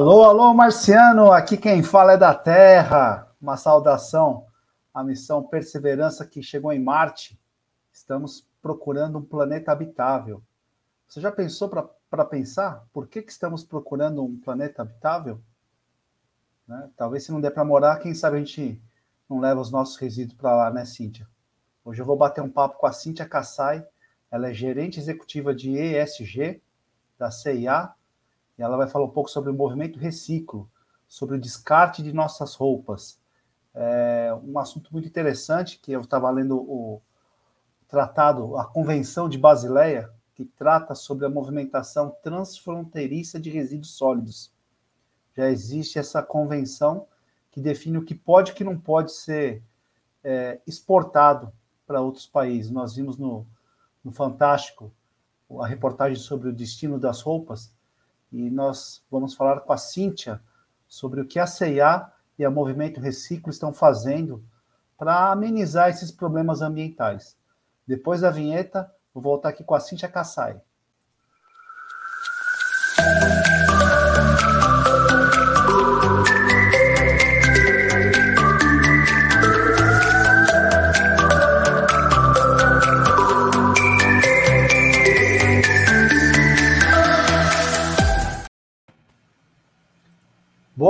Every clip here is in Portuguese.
Alô, alô, Marciano, aqui quem fala é da Terra. Uma saudação à missão Perseverança que chegou em Marte. Estamos procurando um planeta habitável. Você já pensou para pensar por que, que estamos procurando um planeta habitável? Né? Talvez se não der para morar, quem sabe a gente não leva os nossos resíduos para lá, né, Cíntia? Hoje eu vou bater um papo com a Cíntia Kassai, ela é gerente executiva de ESG da CIA e ela vai falar um pouco sobre o movimento reciclo, sobre o descarte de nossas roupas. É um assunto muito interessante que eu estava lendo o tratado, a Convenção de Basileia, que trata sobre a movimentação transfronteiriça de resíduos sólidos. Já existe essa convenção que define o que pode e o que não pode ser é, exportado para outros países. Nós vimos no, no Fantástico a reportagem sobre o destino das roupas, e nós vamos falar com a Cíntia sobre o que a CIA e a Movimento Reciclo estão fazendo para amenizar esses problemas ambientais. Depois da vinheta, vou voltar aqui com a Cíntia Kassai.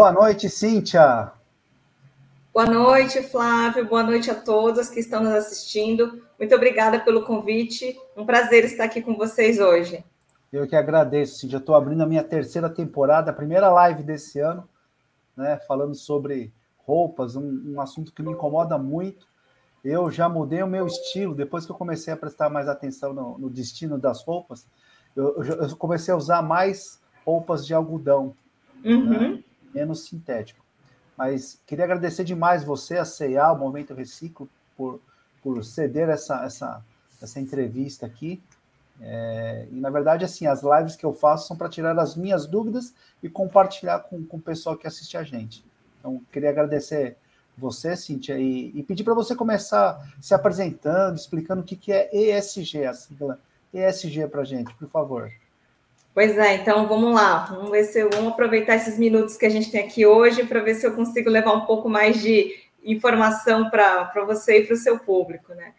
Boa noite, Cíntia. Boa noite, Flávio. Boa noite a todos que estão nos assistindo. Muito obrigada pelo convite. Um prazer estar aqui com vocês hoje. Eu que agradeço, Cíntia. Estou abrindo a minha terceira temporada, a primeira live desse ano, né, falando sobre roupas, um, um assunto que me incomoda muito. Eu já mudei o meu estilo depois que eu comecei a prestar mais atenção no, no destino das roupas. Eu, eu, comecei a usar mais roupas de algodão. Uhum. Né? Menos sintético. Mas queria agradecer demais você, a CEA, o Momento Reciclo, por, por ceder essa, essa, essa entrevista aqui. É, e, na verdade, assim, as lives que eu faço são para tirar as minhas dúvidas e compartilhar com, com o pessoal que assiste a gente. Então, queria agradecer você, Cíntia, e, e pedir para você começar se apresentando, explicando o que, que é ESG, a sigla ESG para a gente, por favor. Pois é, então vamos lá, vamos ver se eu, vamos aproveitar esses minutos que a gente tem aqui hoje para ver se eu consigo levar um pouco mais de informação para você e para o seu público, né?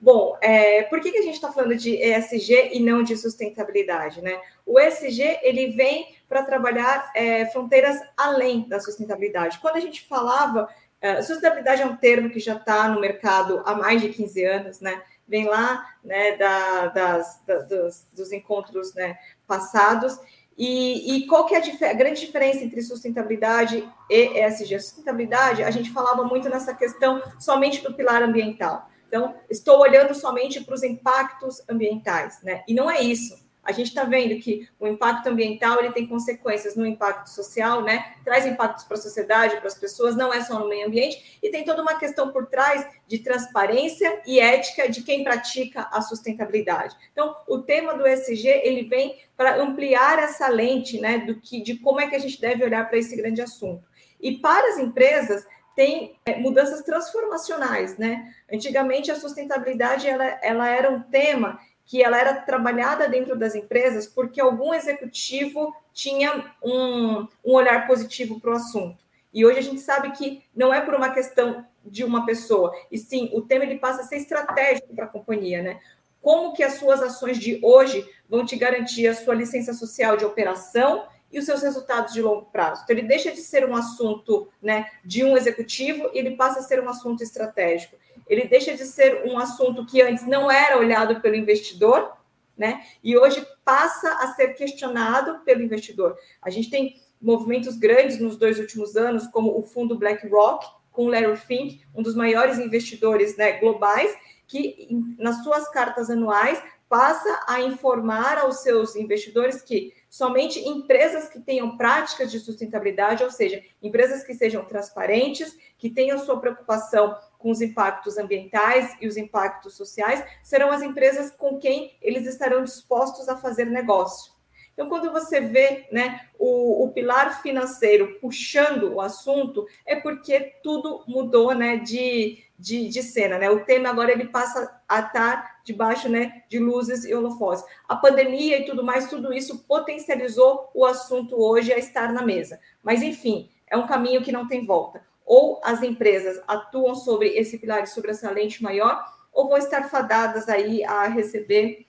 Bom, é, por que, que a gente está falando de ESG e não de sustentabilidade, né? O ESG ele vem para trabalhar é, fronteiras além da sustentabilidade. Quando a gente falava, é, sustentabilidade é um termo que já está no mercado há mais de 15 anos, né? vem lá né, da, das, da, dos, dos, encontros né, passados. E, e, qual que é a, a, grande diferença entre sustentabilidade e ESG? Sustentabilidade, a gente falava muito nessa questão somente do pilar ambiental. Então, estou olhando somente para os impactos ambientais, né? E não é isso a gente está vendo que o impacto ambiental ele tem consequências no impacto social, né? Traz impactos para a sociedade, para as pessoas, não é só no meio ambiente, e tem toda uma questão por trás de transparência e ética de quem pratica a sustentabilidade. Então, o tema do ESG ele vem para ampliar essa lente, né, do que de como é que a gente deve olhar para esse grande assunto. E para as empresas, tem é, mudanças transformacionais, né? Antigamente a sustentabilidade ela, ela era um tema que ela era trabalhada dentro das empresas porque algum executivo tinha um, um olhar positivo para o assunto. E hoje a gente sabe que não é por uma questão de uma pessoa, e sim, o tema ele passa a ser estratégico para a companhia, né? Como que as suas ações de hoje vão te garantir a sua licença social de operação e os seus resultados de longo prazo. Então, ele deixa de ser um assunto né, de um executivo e ele passa a ser um assunto estratégico ele deixa de ser um assunto que antes não era olhado pelo investidor, né? E hoje passa a ser questionado pelo investidor. A gente tem movimentos grandes nos dois últimos anos, como o fundo BlackRock, com Larry Fink, um dos maiores investidores né, globais, que nas suas cartas anuais passa a informar aos seus investidores que somente empresas que tenham práticas de sustentabilidade, ou seja, empresas que sejam transparentes, que tenham sua preocupação com os impactos ambientais e os impactos sociais, serão as empresas com quem eles estarão dispostos a fazer negócio. Então, quando você vê né, o, o pilar financeiro puxando o assunto, é porque tudo mudou né, de, de, de, cena. Né? O tema agora ele passa a estar debaixo né, de luzes e holofotes. A pandemia e tudo mais, tudo isso potencializou o assunto hoje a estar na mesa. Mas, enfim, é um caminho que não tem volta. Ou as empresas atuam sobre esse pilar sobressalente maior, ou vão estar fadadas aí a receber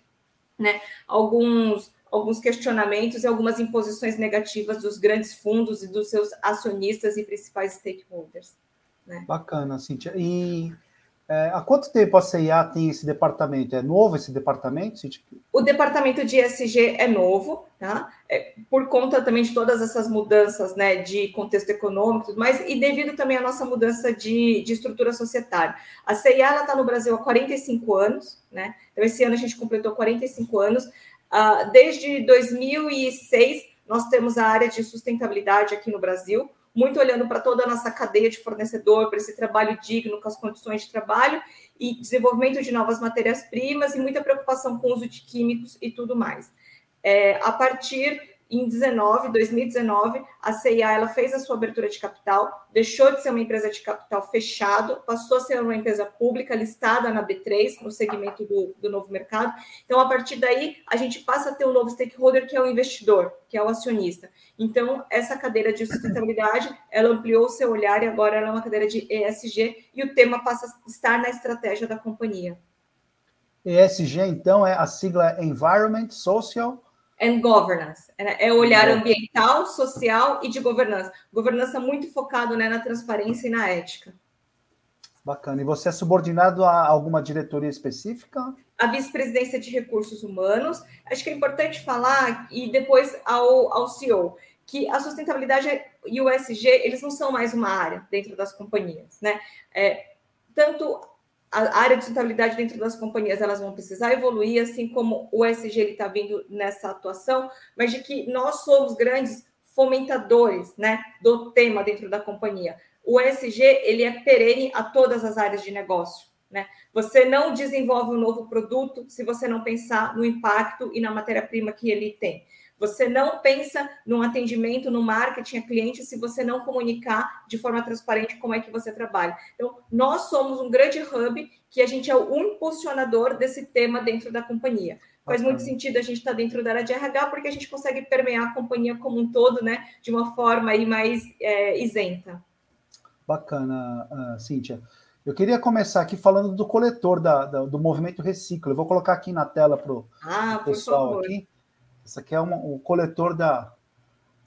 né, alguns, alguns questionamentos e algumas imposições negativas dos grandes fundos e dos seus acionistas e principais stakeholders. Né? Bacana, Cíntia. E é, há quanto tempo a CIA tem esse departamento? É novo esse departamento? O departamento de ESG é novo, tá? É, por conta também de todas essas mudanças né, de contexto econômico e tudo mais, e devido também à nossa mudança de, de estrutura societária. A CIA está no Brasil há 45 anos, né? Então, esse ano a gente completou 45 anos. Uh, desde 2006, nós temos a área de sustentabilidade aqui no Brasil, muito olhando para toda a nossa cadeia de fornecedor, para esse trabalho digno, com as condições de trabalho e desenvolvimento de novas matérias-primas e muita preocupação com o uso de químicos e tudo mais. É, a partir em 19, 2019, a CIA ela fez a sua abertura de capital, deixou de ser uma empresa de capital fechado, passou a ser uma empresa pública listada na B3, no segmento do, do novo mercado. Então, a partir daí, a gente passa a ter um novo stakeholder, que é o investidor, que é o acionista. Então, essa cadeira de sustentabilidade, ela ampliou o seu olhar e agora ela é uma cadeira de ESG e o tema passa a estar na estratégia da companhia. ESG, então, é a sigla Environment, Social and governance. É, é o olhar ambiental, social e de governança. Governança muito focado né, na transparência e na ética. Bacana. E você é subordinado a alguma diretoria específica? A vice-presidência de recursos humanos. Acho que é importante falar, e depois ao, ao CEO, que a sustentabilidade e o SG, eles não são mais uma área dentro das companhias, né? É, tanto a área de sustentabilidade dentro das companhias elas vão precisar evoluir, assim como o SG está vindo nessa atuação, mas de que nós somos grandes fomentadores né, do tema dentro da companhia. O SG ele é perene a todas as áreas de negócio. Né? Você não desenvolve um novo produto se você não pensar no impacto e na matéria-prima que ele tem. Você não pensa no atendimento, no marketing a cliente, se você não comunicar de forma transparente como é que você trabalha. Então, nós somos um grande hub que a gente é o impulsionador desse tema dentro da companhia. Faz muito sentido a gente estar tá dentro da área de RH, porque a gente consegue permear a companhia como um todo, né, de uma forma aí mais é, isenta. Bacana, uh, Cíntia. Eu queria começar aqui falando do coletor da, da, do movimento Reciclo. Eu vou colocar aqui na tela para o ah, pessoal aqui. Esse aqui é uma, o coletor da,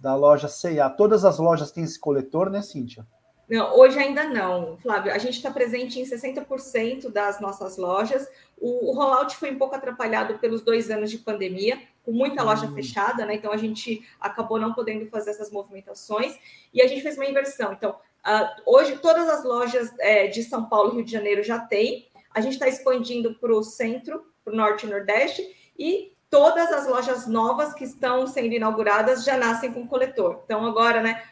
da loja C&A. Todas as lojas têm esse coletor, né, Cíntia? Não, hoje ainda não, Flávio. A gente está presente em 60% das nossas lojas. O, o, rollout foi um pouco atrapalhado pelos dois anos de pandemia, com muita loja hum. fechada, né? Então a gente acabou não podendo fazer essas movimentações e a gente fez uma inversão. Então, uh, hoje todas as lojas é, de São Paulo e Rio de Janeiro já têm. A gente está expandindo para o centro, para o norte e nordeste, e todas as lojas novas que estão sendo inauguradas já nascem com coletor. Então, agora, né,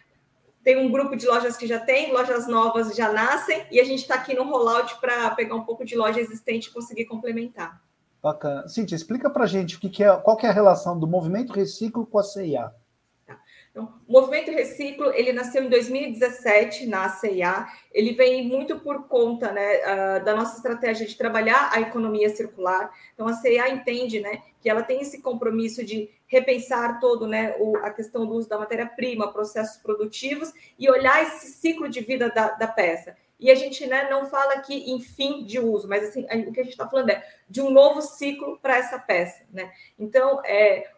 tem um grupo de lojas que já tem, lojas novas já nascem, e a gente está aqui no rollout para pegar um pouco de loja existente e conseguir complementar. Bacana. Cintia, explica para a gente o que, que é, qual que é a relação do movimento reciclo com a CIA. Então, o Movimento Reciclo, ele nasceu em 2017 na CIA, ele vem muito por conta né, uh, da nossa estratégia de trabalhar a economia circular. Então, a CIA entende né, que ela tem esse compromisso de repensar todo né, o, a questão do uso da matéria-prima, processos produtivos e olhar esse ciclo de vida da, da peça. E a gente né, não fala aqui em fim de uso, mas assim, o que a gente está falando é de um novo ciclo para essa peça. Né? Então, é,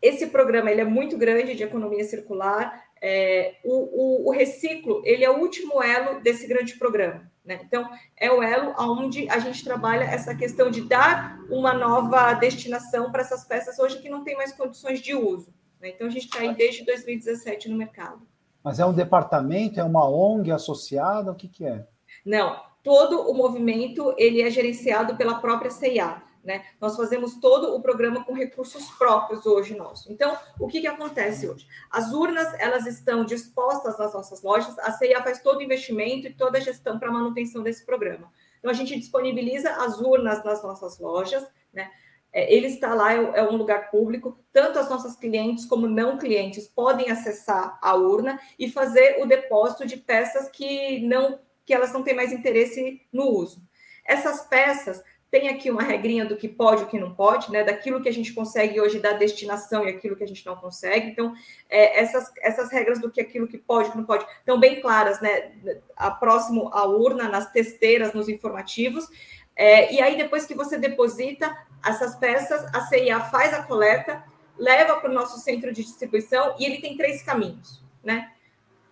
esse programa ele é muito grande de economia circular. É, o, o, o, reciclo ele é o último elo desse grande programa. Né? Então, é o elo onde a gente trabalha essa questão de dar uma nova destinação para essas peças hoje que não tem mais condições de uso. Né? Então, a gente está aí desde 2017 no mercado. Mas é um departamento, é uma ONG associada? O que, que é? Não, todo o movimento ele é gerenciado pela própria CIA. Né? Nós fazemos todo o programa com recursos próprios hoje nosso. Então, o que, que acontece hoje? As urnas elas estão dispostas nas nossas lojas, a CIA faz todo o investimento e toda a gestão para manutenção desse programa. Então, a gente disponibiliza as urnas nas nossas lojas, né? É, ele está lá, é, é um lugar público, tanto as nossas clientes como não clientes podem acessar a urna e fazer o depósito de peças que não que elas não têm mais interesse no uso. Essas peças tem aqui uma regrinha do que pode e o que não pode, né? Daquilo que a gente consegue hoje dar destinação e aquilo que a gente não consegue. Então, é, essas, essas regras do que aquilo que pode e que não pode estão bem claras, né? A próximo à urna, nas testeiras, nos informativos. É, e aí, depois que você deposita essas peças, a CIA faz a coleta, leva para o nosso centro de distribuição e ele tem três caminhos, né?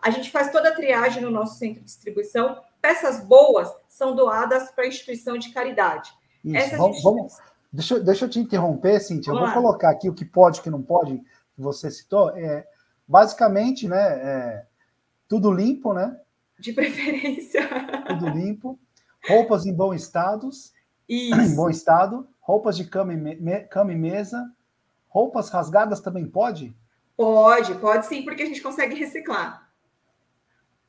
A gente faz toda a triagem no nosso centro de distribuição. Peças boas são doadas para a instituição de caridade. Isso, vamos, vamos, deixa, deixa eu te interromper, Cintia. Vamos eu vou lá. colocar aqui o que pode, o que não pode, que você citou. É, basicamente, né? É, tudo limpo, né? De preferência. Tudo limpo. Roupas em bom estado. Isso. Em bom estado. Roupas de cama e, me, cama e mesa. Roupas rasgadas também pode? Pode, pode sim, porque a gente consegue reciclar.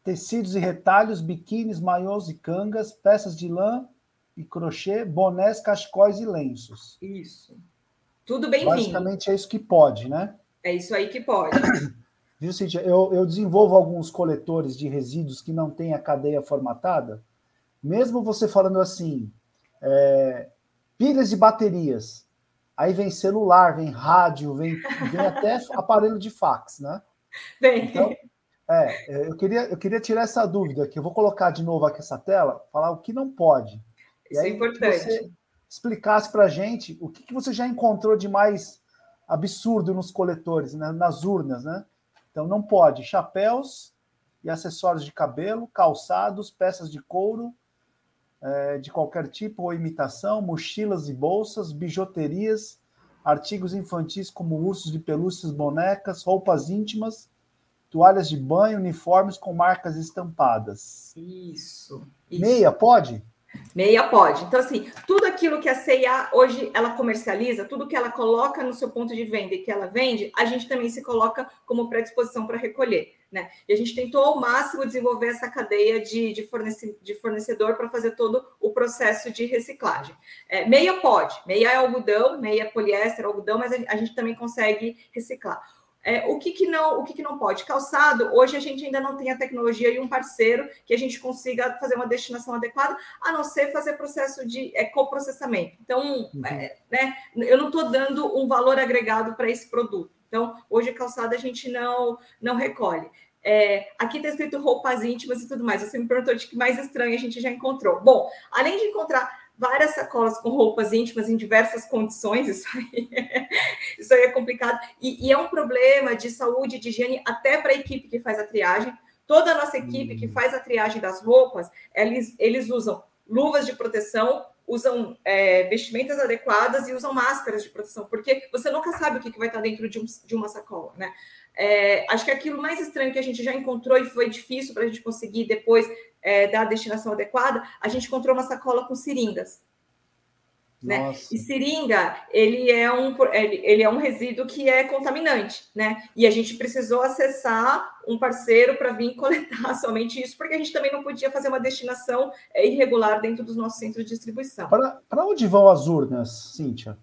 Tecidos e retalhos, biquínis, maiôs e cangas, peças de lã e crochê, bonés, cachecóis e lenços. Isso. Tudo bem-vindo. Basicamente é isso que pode, né? É isso aí que pode. Viu, Cíntia? Eu, eu desenvolvo alguns coletores de resíduos que não têm a cadeia formatada. Mesmo você falando assim, é, pilhas de baterias, aí vem celular, vem rádio, vem, vem até aparelho de fax, né? Vem. Então, é, eu queria, eu queria tirar essa dúvida aqui. Eu vou colocar de novo aqui essa tela, falar o que não pode. Isso aí, é importante. você explicasse para a gente o que, que, você já encontrou de mais absurdo nos coletores, né, nas urnas, né? Então não pode chapéus e acessórios de cabelo, calçados, peças de couro é, de qualquer tipo ou imitação, mochilas e bolsas, bijuterias, artigos infantis como ursos de pelúcias, bonecas, roupas íntimas, toalhas de banho, uniformes com marcas estampadas. Isso. isso. Meia, pode? Meia pode. Então, assim, tudo aquilo que a CIA hoje ela comercializa, tudo que ela coloca no seu ponto de venda e que ela vende, a gente também se coloca como predisposição para recolher. Né? E a gente tentou ao máximo desenvolver essa cadeia de, de, fornece, de fornecedor para fazer todo o processo de reciclagem. É, meia pode, meia é algodão, meia é poliéster, algodão, mas a, a gente também consegue reciclar. É, o que, que não o que, que não pode? Calçado, hoje a gente ainda não tem a tecnologia e um parceiro que a gente consiga fazer uma destinação adequada, a não ser fazer processo de é, coprocessamento. Então, uhum. é, né, eu não estou dando um valor agregado para esse produto. Então, hoje calçado a gente não, não recolhe. É, aqui está escrito roupas íntimas e tudo mais. Você me perguntou de que mais estranho a gente já encontrou. Bom, além de encontrar várias sacolas com roupas íntimas em diversas condições, isso aí, é, isso aí é complicado. E, e, é um problema de saúde, de higiene, até para a equipe que faz a triagem. Toda a nossa equipe que faz a triagem das roupas, eles, eles usam luvas de proteção, usam é, vestimentas adequadas e usam máscaras de proteção, porque você nunca sabe o que, que vai estar dentro de, um, de uma sacola, né? É, acho que aquilo mais estranho que a gente já encontrou e foi difícil para a gente conseguir depois é, da destinação adequada, a gente encontrou uma sacola com seringas. Né? E seringa, ele é, um, ele, ele é um resíduo que é contaminante, né? E a gente precisou acessar um parceiro para vir coletar somente isso, porque a gente também não podia fazer uma destinação é, irregular dentro dos nossos centros de distribuição. Para onde vão as urnas, Cíntia?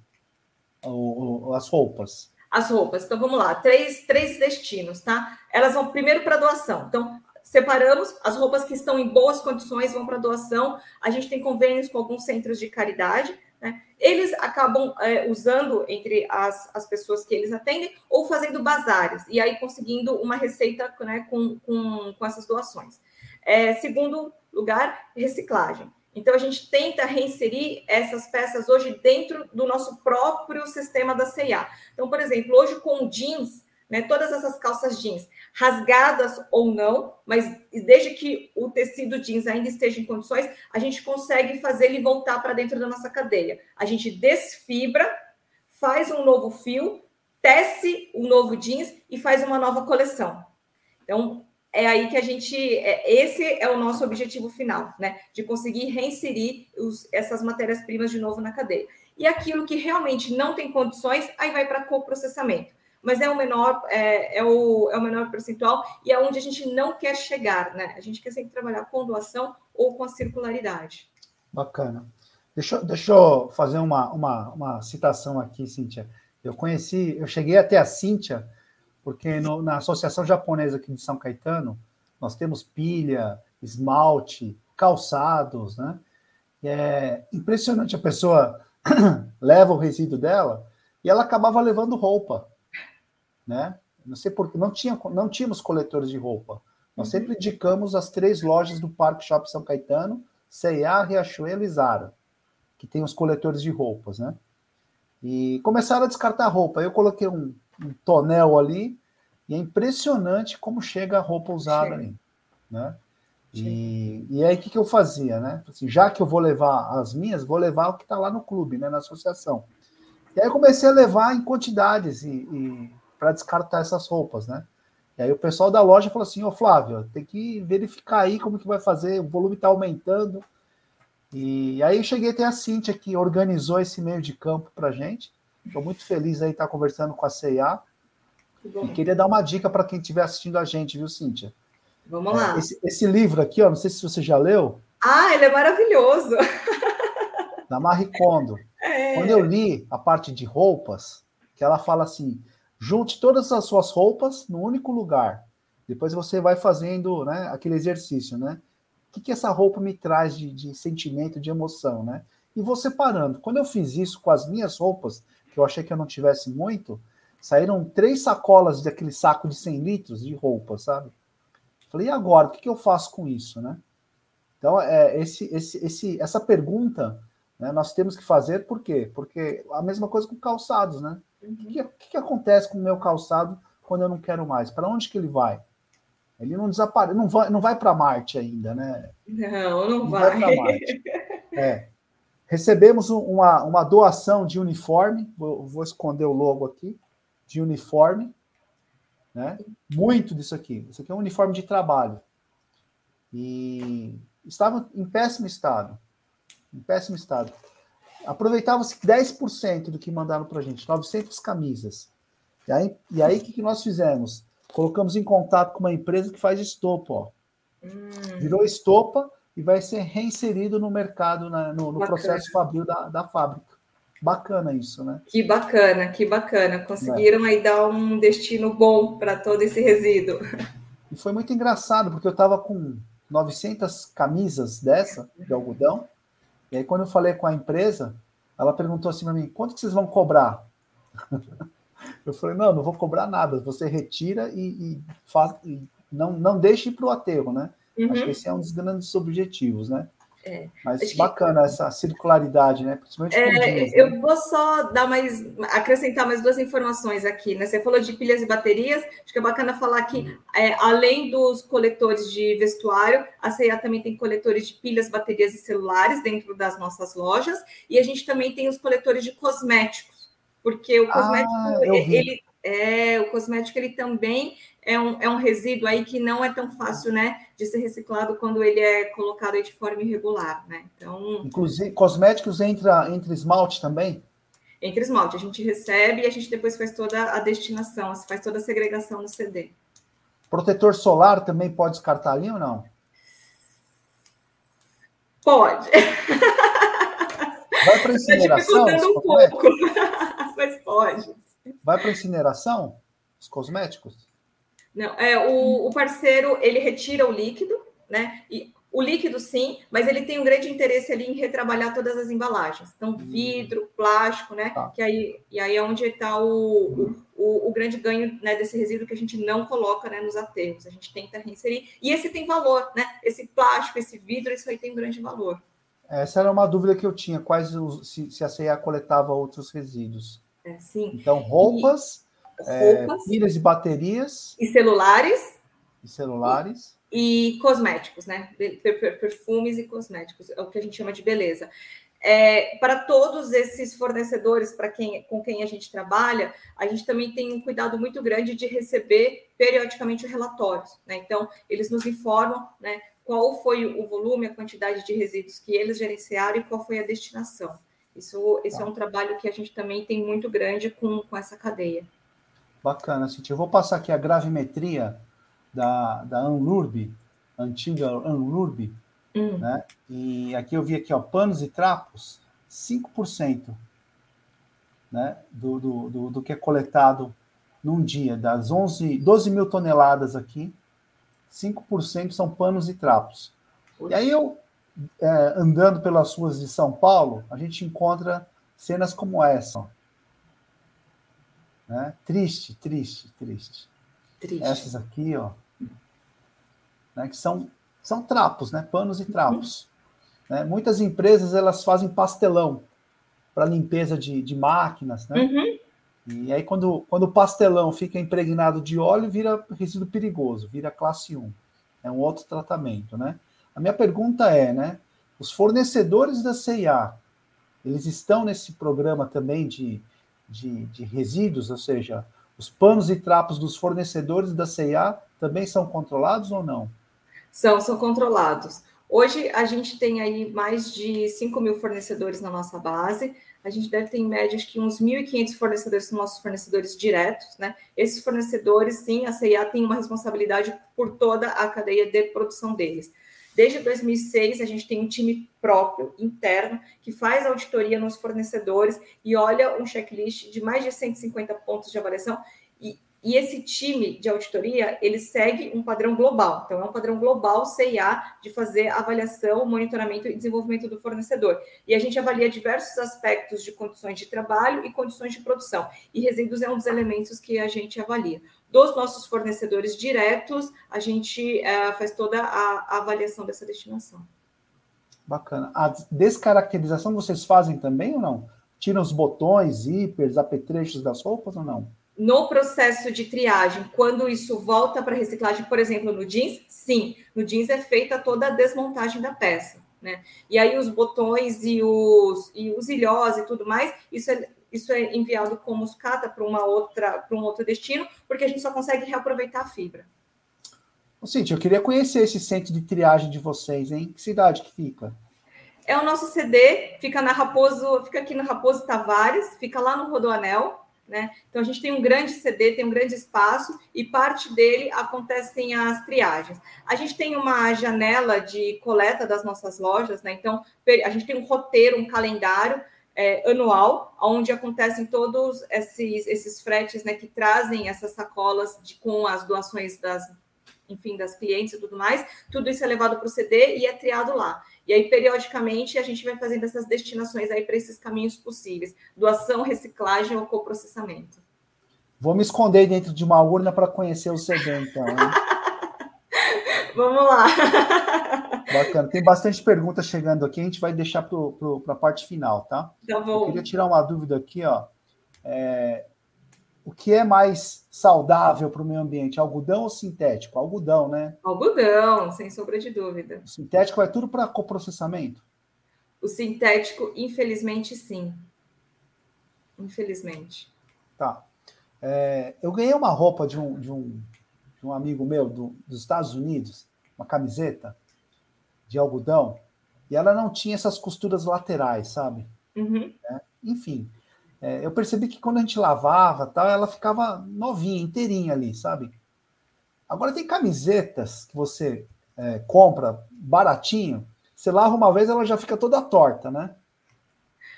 As roupas? As roupas. Então vamos lá, três, três destinos, tá? Elas vão primeiro para doação. Então, separamos as roupas que estão em boas condições vão para doação. A gente tem convênios com alguns centros de caridade. Né? Eles acabam é, usando entre as, as pessoas que eles atendem ou fazendo bazares e aí conseguindo uma receita né, com, com, com essas doações. É, segundo lugar, reciclagem. Então, a gente tenta reinserir essas peças hoje dentro do nosso próprio sistema da CIA. Então, por exemplo, hoje com jeans, né, todas essas calças jeans, rasgadas ou não, mas desde que o tecido jeans ainda esteja em condições, a gente consegue fazer ele voltar para dentro da nossa cadeia. A gente desfibra, faz um novo fio, tece um novo jeans e faz uma nova coleção. Então, é aí que a gente. É, esse é o nosso objetivo final, né? De conseguir reinserir os, essas matérias-primas de novo na cadeia. E aquilo que realmente não tem condições, aí vai para coprocessamento. Mas é o menor, é, é, o, é o menor percentual e é onde a gente não quer chegar, né? A gente quer sempre trabalhar com doação ou com a circularidade. Bacana. Deixa, deixa eu fazer uma, uma, uma citação aqui, Cíntia. Eu conheci, eu cheguei até a Cíntia, porque no, na Associação Japonesa aqui de São Caetano, nós temos pilha, esmalte, calçados, né? E é impressionante, a pessoa leva o resíduo dela e ela acabava levando roupa, né? Não sei porque não tinha, não tínhamos coletores de roupa. Nós sempre uhum. indicamos as três lojas do Parque Shopping São Caetano, C&A, Riachuelo e Zara, que tem os coletores de roupas, né? E começaram a descartar roupa. Eu coloquei um, um tonel ali e é impressionante como chega a roupa usada chega. ali, né? E, e, aí o que, que eu fazia, né? Assim, já que eu vou levar as minhas, vou levar o que está lá no clube, né? Na associação. E aí eu comecei a levar em quantidades e, e para descartar essas roupas, né? E aí o pessoal da loja falou assim, ô Flávio, tem que verificar aí como que vai fazer, o volume está aumentando. E aí eu cheguei até a Cintia, que organizou esse meio de campo para gente. Estou muito feliz aí estar tá conversando com a CIA. E queria dar uma dica para quem estiver assistindo a gente, viu, Cíntia? Vamos lá. Esse, esse, livro aqui, ó, não sei se você já leu. Ah, ele é maravilhoso. Da Marie Kondo. É. Quando eu li a parte de roupas, que ela fala assim: junte todas as suas roupas no único lugar. Depois você vai fazendo né, aquele exercício, né? O que, que essa roupa me traz de, de sentimento, de emoção, né? E vou separando. Quando eu fiz isso com as minhas roupas, que eu achei que eu não tivesse muito, saíram três sacolas daquele saco de 100 litros de roupa, sabe? Falei, e agora? O que, que eu faço com isso, né? Então, é, esse, esse, esse, essa pergunta né, nós temos que fazer, por quê? Porque a mesma coisa com calçados, né? O que, que, que, acontece com o meu calçado quando eu não quero mais? Para onde que ele vai? Ele não desaparece, não vai, não vai para Marte ainda, né? Não, não, não vai. vai Marte. É. Recebemos uma, uma doação de uniforme, vou, vou esconder o logo aqui, de uniforme, né? Muito disso aqui. Isso aqui é um uniforme de trabalho. E estava em péssimo estado. Em péssimo estado. Aproveitava-se 10% do que mandaram para a gente, 900 camisas. E aí, e aí, o que, que nós fizemos? Colocamos em contato com uma empresa que faz estopa, ó. Hum. Virou estopa e vai ser reinserido no mercado, né, no, no processo fabril da, da fábrica. Bacana isso, né? Que bacana, que bacana. Conseguiram é. aí dar um destino bom para todo esse resíduo. E foi muito engraçado, porque eu estava com 900 camisas dessa, de algodão, e aí quando eu falei com a empresa, ela perguntou assim para mim, quanto que vocês vão cobrar? Eu falei, não, não vou cobrar nada, você retira e, e, faz, e não, não deixe para o aterro, né? Uhum. Acho que esse é um dos grandes objetivos, né? É, Mas bacana que... essa circularidade, né? Principalmente é, eu né? vou só dar mais, acrescentar mais duas informações aqui, né? Você falou de pilhas e baterias, acho que é bacana falar que, uhum. é, além dos coletores de vestuário, a CIA também tem coletores de pilhas, baterias e celulares dentro das nossas lojas, e a gente também tem os coletores de cosméticos, porque o cosmético, ah, ele, é, o cosmético ele também é um, é um resíduo aí que não é tão fácil, né, de ser reciclado quando ele é colocado de forma irregular, né? Então, inclusive cosméticos entra entre esmalte também. Entre esmalte, a gente recebe e a gente depois faz toda a destinação, faz toda a segregação no CD. Protetor solar também pode descartar ali ou não? Pode. Vai para incineração? um pouco, mas pode. Vai para incineração? Os cosméticos? Não, é, o, o parceiro ele retira o líquido, né? E o líquido sim, mas ele tem um grande interesse ali em retrabalhar todas as embalagens. Então, hum. vidro, plástico, né? Tá. Que aí, e aí é onde está o, o, o, grande ganho né, desse resíduo que a gente não coloca né, nos aterros. A gente tenta reinserir. E esse tem valor, né? Esse plástico, esse vidro, isso aí tem um grande valor. Essa era uma dúvida que eu tinha, quais os, se, se a CEA coletava outros resíduos. É, sim. Então, roupas roupas, é, pilhas e baterias. E celulares. E celulares. E, e cosméticos, né? Perfumes e cosméticos, é o que a gente chama de beleza. É, para todos esses fornecedores para quem, com quem a gente trabalha, a gente também tem um cuidado muito grande de receber periodicamente os relatórios. Né? Então, eles nos informam né, qual foi o volume, a quantidade de resíduos que eles gerenciaram e qual foi a destinação. Isso, isso é um trabalho que a gente também tem muito grande com, com essa cadeia. Bacana, Cintia. Eu vou passar aqui a gravimetria da, da Anlurb, antiga Anlurb, hum. né? E aqui eu vi aqui, ó, panos e trapos. 5% né, do, do, do, do que é coletado num dia, das 11, 12 mil toneladas aqui, 5% são panos e trapos. E aí eu, é, andando pelas ruas de São Paulo, a gente encontra cenas como essa. Né? Triste, triste, triste, triste. Essas aqui, ó, né, que são, são trapos, né? Panos e trapos. Uhum. Né? Muitas empresas elas fazem pastelão para limpeza de, de máquinas, né? Uhum. E aí, quando, quando o pastelão fica impregnado de óleo, vira resíduo perigoso, vira classe 1. É um outro tratamento, né? A minha pergunta é, né? Os fornecedores da CIA, eles estão nesse programa também de, de, de resíduos, ou seja, os panos e trapos dos fornecedores da CIA também são controlados ou não? São, são controlados. Hoje a gente tem aí mais de 5 mil fornecedores na nossa base. A gente deve ter em média acho que uns 1.500 fornecedores são nossos fornecedores diretos, né? Esses fornecedores, sim, a CIA tem uma responsabilidade por toda a cadeia de produção deles. Desde 2006, a gente tem um time próprio, interno, que faz auditoria nos fornecedores e olha um checklist de mais de 150 pontos de avaliação. E, e esse time de auditoria, ele segue um padrão global. Então, é um padrão global CIA de fazer avaliação, monitoramento e desenvolvimento do fornecedor. E a gente avalia diversos aspectos de condições de trabalho e condições de produção. E resíduos é um dos elementos que a gente avalia dos nossos fornecedores diretos, a gente é, faz toda a, a, avaliação dessa destinação. Bacana. A descaracterização vocês fazem também ou não? Tiram os botões, zíperes, apetrechos das roupas ou não? No processo de triagem, quando isso volta para reciclagem, por exemplo, no jeans, sim, no jeans é feita toda a desmontagem da peça. Né? E aí os botões e os, e os ilhós e tudo mais, isso é isso é enviado como sucata para uma outra para um outro destino, porque a gente só consegue reaproveitar a fibra. Cintia, eu queria conhecer esse centro de triagem de vocês, hein? Que cidade que fica? É o nosso CD, fica na Raposo, fica aqui no Raposo Tavares, fica lá no Rodoanel, né? Então a gente tem um grande CD, tem um grande espaço e parte dele acontecem as triagens. A gente tem uma janela de coleta das nossas lojas, né? Então a gente tem um roteiro, um calendário é, anual, onde acontecem todos esses, esses fretes né, que trazem essas sacolas de, com as doações das, enfim, das clientes e tudo mais. Tudo isso é levado para o CD e é triado lá. E aí, periodicamente, a gente vai fazendo essas destinações aí para esses caminhos possíveis: doação, reciclagem ou coprocessamento. Vou me esconder dentro de uma urna para conhecer o CD, então. Vamos lá. Bacana. Tem bastante perguntas chegando aqui, a gente vai deixar para a parte final, tá? Tá bom. Eu queria tirar uma dúvida aqui, ó. É, o que é mais saudável para o meio ambiente, algodão ou sintético? Algodão, né? Algodão, sem sombra de dúvida. O sintético é tudo para coprocessamento? O sintético, infelizmente, sim. Infelizmente. Tá. É, eu ganhei uma roupa de um, de um, de um amigo meu do, dos Estados Unidos, uma camiseta, de algodão e ela não tinha essas costuras laterais, sabe? Uhum. É, enfim, é, eu percebi que quando a gente lavava, tal, ela ficava novinha, inteirinha ali, sabe? Agora tem camisetas que você é, compra baratinho, você lava uma vez, ela já fica toda torta, né?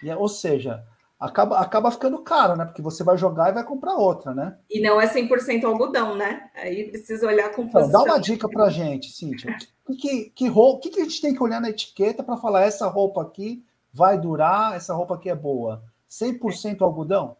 E, ou seja, acaba, acaba ficando caro, né? Porque você vai jogar e vai comprar outra, né? E não é 100% algodão, né? Aí precisa olhar com composição. Então, dá uma dica pra gente, Cíntia. Que, que, que, que, a gente tem que olhar na etiqueta para falar essa roupa aqui vai durar, essa roupa aqui é boa? 100% algodão?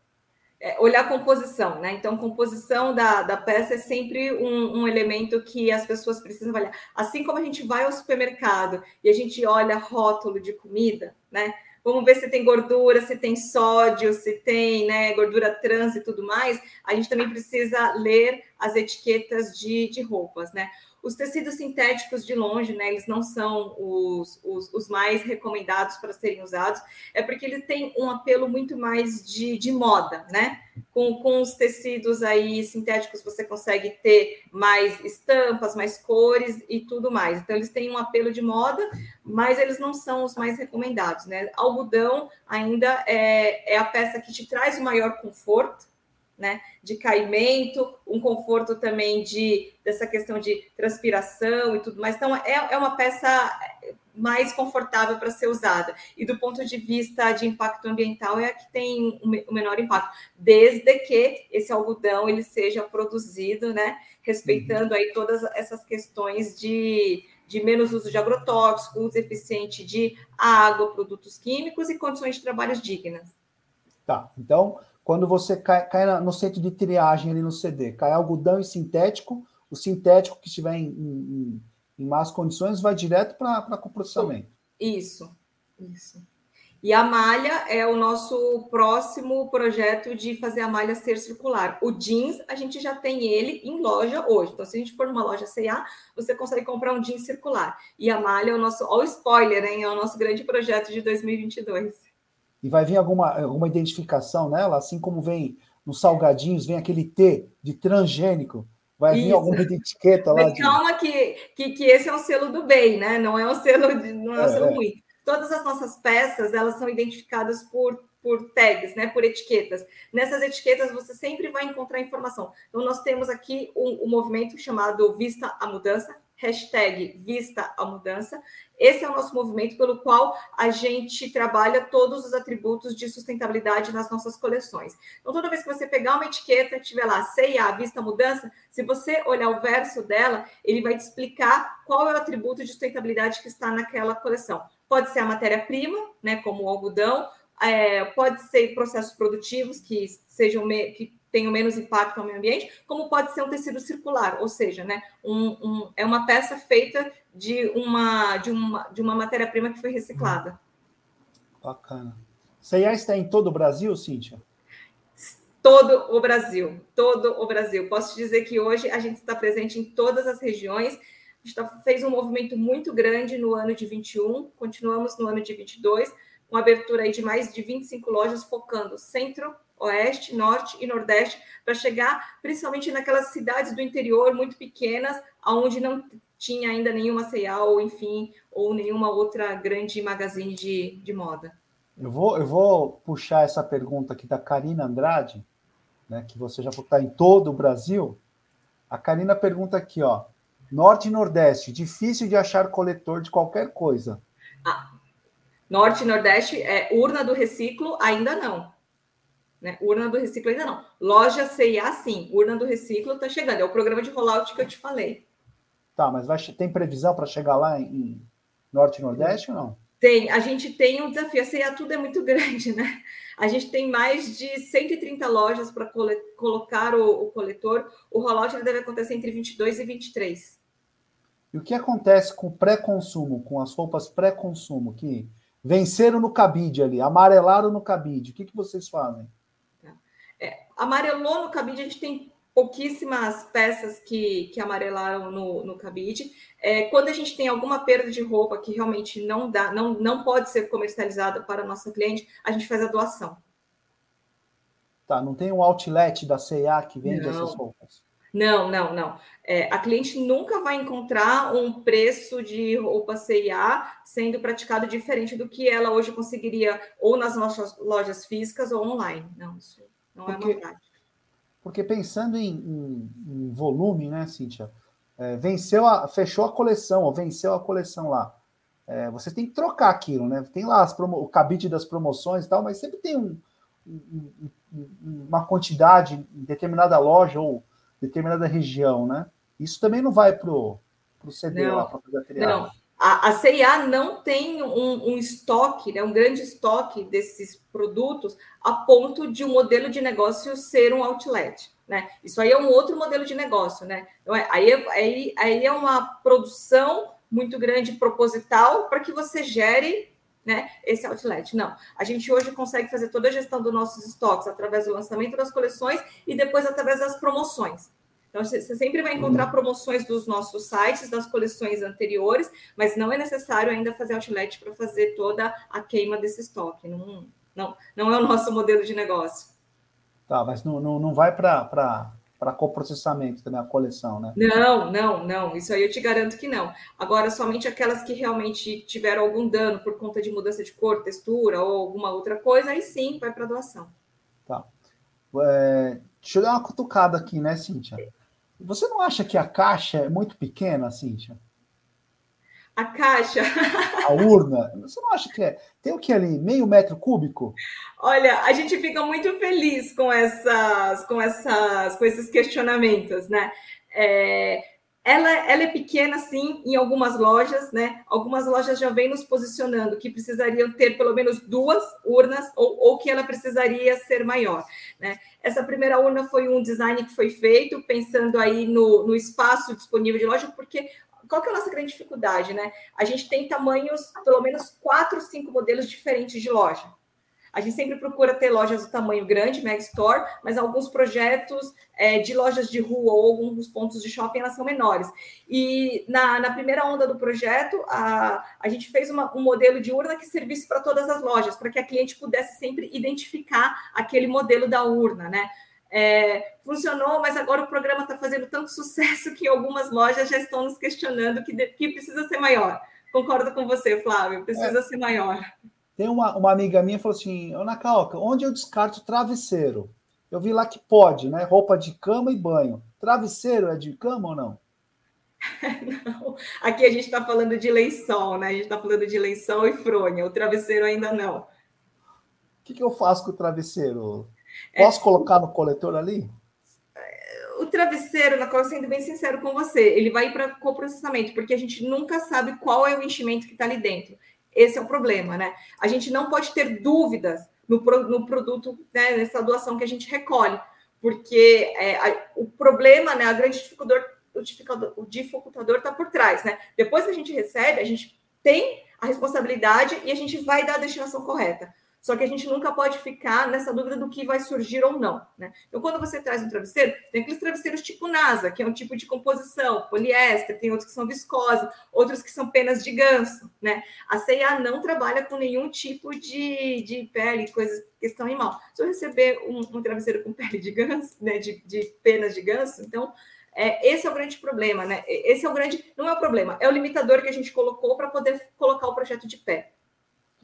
É, olhar a composição, né? Então, composição da, da peça é sempre um, um, elemento que as pessoas precisam olhar. Assim como a gente vai ao supermercado e a gente olha rótulo de comida, né? Vamos ver se tem gordura, se tem sódio, se tem né, gordura trans e tudo mais. A gente também precisa ler as etiquetas de, de roupas, né? Os tecidos sintéticos, de longe, né, eles não são os, os, os mais recomendados para serem usados, é porque ele tem um apelo muito mais de, de moda, né? Com, com os tecidos aí sintéticos, você consegue ter mais estampas, mais cores e tudo mais. Então, eles têm um apelo de moda, mas eles não são os mais recomendados, né? Algodão ainda é, é a peça que te traz o maior conforto, né, de caimento, um conforto também de dessa questão de transpiração e tudo mais. Então, é, é uma peça mais confortável para ser usada. E do ponto de vista de impacto ambiental, é a que tem o menor impacto, desde que esse algodão ele seja produzido, né, respeitando aí todas essas questões de, de menos uso de agrotóxicos, uso eficiente de água, produtos químicos e condições de trabalho dignas. Tá, então, quando você cai, cai no centro de triagem ali no CD, cai algodão e sintético, o sintético que estiver em, em em más condições, vai direto para o processamento. Isso, isso. E a malha é o nosso próximo projeto de fazer a malha ser circular. O jeans, a gente já tem ele em loja hoje. Então, se a gente for numa loja CA, você consegue comprar um jeans circular. E a malha é o nosso, ó, o spoiler, hein? É o nosso grande projeto de 2022. E vai vir alguma, alguma identificação nela, assim como vem nos salgadinhos, vem aquele T de transgênico Vai Isso. vir alguma etiqueta lá. Mas de... calma que, que, que, esse é o selo do bem, né? Não é um selo, de, não é um é, selo é. ruim. Todas as nossas peças, elas são identificadas por, por tags, né? Por etiquetas. Nessas etiquetas, você sempre vai encontrar informação. Então, nós temos aqui um, um movimento chamado Vista a Mudança, hashtag Vista a Mudança. Esse é o nosso movimento pelo qual a gente trabalha todos os atributos de sustentabilidade nas nossas coleções. Então, toda vez que você pegar uma etiqueta, tiver lá CIA, Vista a Mudança, se você olhar o verso dela, ele vai te explicar qual é o atributo de sustentabilidade que está naquela coleção. Pode ser a matéria-prima, né, como o algodão, é, pode ser processos produtivos que sejam que tenham menos impacto ao meio ambiente, como pode ser um tecido circular, ou seja, né, um, um, é uma peça feita de uma, de uma, de uma matéria-prima que foi reciclada. Bacana. CIA está em todo o Brasil, Cíntia? Todo o Brasil, todo o Brasil. Posso te dizer que hoje a gente está presente em todas as regiões. A gente tá, fez um movimento muito grande no ano de 21, continuamos no ano de 22, com abertura aí de mais de 25 lojas focando centro, oeste, norte e nordeste, para chegar principalmente naquelas cidades do interior muito pequenas, onde não tinha ainda nenhuma C&A ou enfim, ou nenhuma outra grande magazine de, de moda. Eu vou, eu vou puxar essa pergunta aqui da Karina Andrade, né, que você já está em todo o Brasil. A Karina pergunta aqui, ó, Norte e Nordeste, difícil de achar coletor de qualquer coisa. Ah, norte e Nordeste, é, urna do reciclo, ainda não. Né? Urna do Reciclo ainda não. Loja CIA, sim. Urna do Reciclo está chegando. É o programa de rollout que eu te falei. Tá, mas vai, tem previsão para chegar lá em Norte e Nordeste ou não? Tem. A gente tem um desafio. A CIA tudo é muito grande, né? A gente tem mais de 130 lojas para colocar o, o, coletor. O rollout deve acontecer entre 22 e 23. E o que acontece com o pré-consumo, com as roupas pré-consumo, que venceram no cabide ali, amarelaram no cabide? O que, que vocês fazem? É, amarelou no cabide, a gente tem pouquíssimas peças que, que amarelaram no, no cabide. É, quando a gente tem alguma perda de roupa que realmente não dá, não, não pode ser comercializada para a nossa cliente, a gente faz a doação. Tá, não tem um outlet da C&A que vende não. essas roupas? Não, não, não. É, a cliente nunca vai encontrar um preço de roupa CIA sendo praticado diferente do que ela hoje conseguiria ou nas nossas lojas físicas ou online. Não, isso não porque, é prática. Porque pensando em, em, em volume, né, Cíntia? É, venceu a, fechou a coleção, ou venceu a coleção lá. É, você tem que trocar aquilo, né? Tem lá promo, o cabide das promoções e tal, mas sempre tem um, um, uma quantidade em determinada loja ou determinada região, né? Isso também não vai para o CD não, lá para fazer a triagem. Não, a, CIA não tem um, um, estoque, né, um grande estoque desses produtos a ponto de um modelo de negócio ser um outlet. Né? Isso aí é um outro modelo de negócio. Né? Então, é, aí, aí, aí é uma produção muito grande proposital para que você gere né, esse outlet. Não, a gente hoje consegue fazer toda a gestão dos nossos estoques através do lançamento das coleções e depois através das promoções. Então, você sempre vai encontrar uhum. promoções dos nossos sites, das coleções anteriores, mas não é necessário ainda fazer outlet para fazer toda a queima desse estoque. Não, não, não é o nosso modelo de negócio. Tá, mas não, não, não vai para para coprocessamento também a coleção, né? Não, não, não. Isso aí eu te garanto que não. Agora, somente aquelas que realmente tiveram algum dano por conta de mudança de cor, textura ou alguma outra coisa, aí sim vai para doação. Tá. É, deixa eu dar uma cutucada aqui, né, Cíntia? Você não acha que a caixa é muito pequena, Cíntia? A caixa. A urna. Você não acha que é? Tem o que ali? Meio metro cúbico? Olha, a gente fica muito feliz com essas, com essas, com esses questionamentos, né? É, ela, ela é pequena, sim, em algumas lojas, né? Algumas lojas já vêm nos posicionando que precisariam ter pelo menos duas urnas ou, ou que ela precisaria ser maior, né? Essa primeira urna foi um design que foi feito pensando aí no, no espaço disponível de loja, porque qual que é a nossa grande dificuldade, né? A gente tem tamanhos, pelo menos quatro, cinco modelos diferentes de loja. A gente sempre procura ter lojas do tamanho grande, Mag Store, mas alguns projetos é, de lojas de rua ou alguns pontos de shopping elas são menores. E na, na primeira onda do projeto, a, a gente fez uma, um modelo de urna que servisse para todas as lojas, para que a cliente pudesse sempre identificar aquele modelo da urna, né? É, funcionou, mas agora o programa está fazendo tanto sucesso que algumas lojas já estão nos questionando que, que precisa ser maior. Concordo com você, Flávio, precisa é. ser maior. Tem uma, uma amiga minha que falou assim: Ana Calca, onde eu descarto travesseiro? Eu vi lá que pode, né? Roupa de cama e banho. Travesseiro é de cama ou não? não. Aqui a gente está falando de lençol, né? A gente está falando de lençol e fronha. O travesseiro ainda não. O que, que eu faço com o travesseiro? Posso é, colocar no coletor ali? O travesseiro, na sendo bem sincero com você, ele vai para coprocessamento, porque a gente nunca sabe qual é o enchimento que está ali dentro. Esse é o problema, né? A gente não pode ter dúvidas no, no produto, né, nessa doação que a gente recolhe, porque é, a, o problema, né, a grande dificuldade, o dificultador está por trás, né? Depois que a gente recebe, a gente tem a responsabilidade e a gente vai dar a destinação correta. Só que a gente nunca pode ficar nessa dúvida do que vai surgir ou não. Né? Então, quando você traz um travesseiro, tem aqueles travesseiros tipo NASA, que é um tipo de composição, poliéster, tem outros que são viscose, outros que são penas de ganso. Né? A CIA não trabalha com nenhum tipo de, de pele, coisas, questão animal. Se eu receber um, um travesseiro com pele de ganso, né, de, de penas de ganso, então é, esse é o grande problema, né? Esse é o grande, não é o problema, é o limitador que a gente colocou para poder colocar o projeto de pé.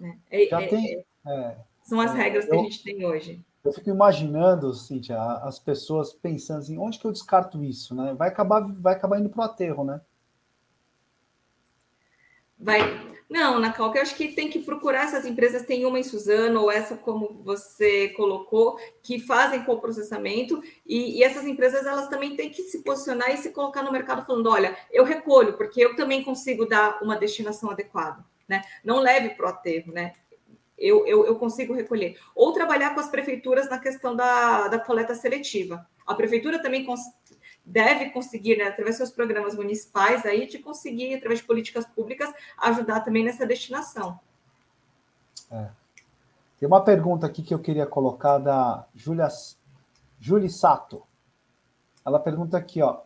Né? É, é, tem, é, é, São as regras eu, que a gente tem hoje. Eu fico imaginando, Cíntia, as pessoas pensando assim, onde que eu descarto isso, né? Vai acabar, vai acabar indo para o aterro, né? Vai. Não, na Calca, eu acho que tem que procurar essas empresas, tem uma em Suzano, ou essa, como você colocou, que fazem coprocessamento, e, e essas empresas, elas também têm que se posicionar e se colocar no mercado falando, olha, eu recolho, porque eu também consigo dar uma destinação adequada, né? Não leve para o aterro, né? eu, eu, eu, consigo recolher. Ou trabalhar com as prefeituras na questão da, da coleta seletiva. A prefeitura também cons deve conseguir, né, através dos seus programas municipais, aí, de conseguir, através de políticas públicas, ajudar também nessa destinação. É. Tem uma pergunta aqui que eu queria colocar da Júlia Julie Sato. Ela pergunta aqui, ó.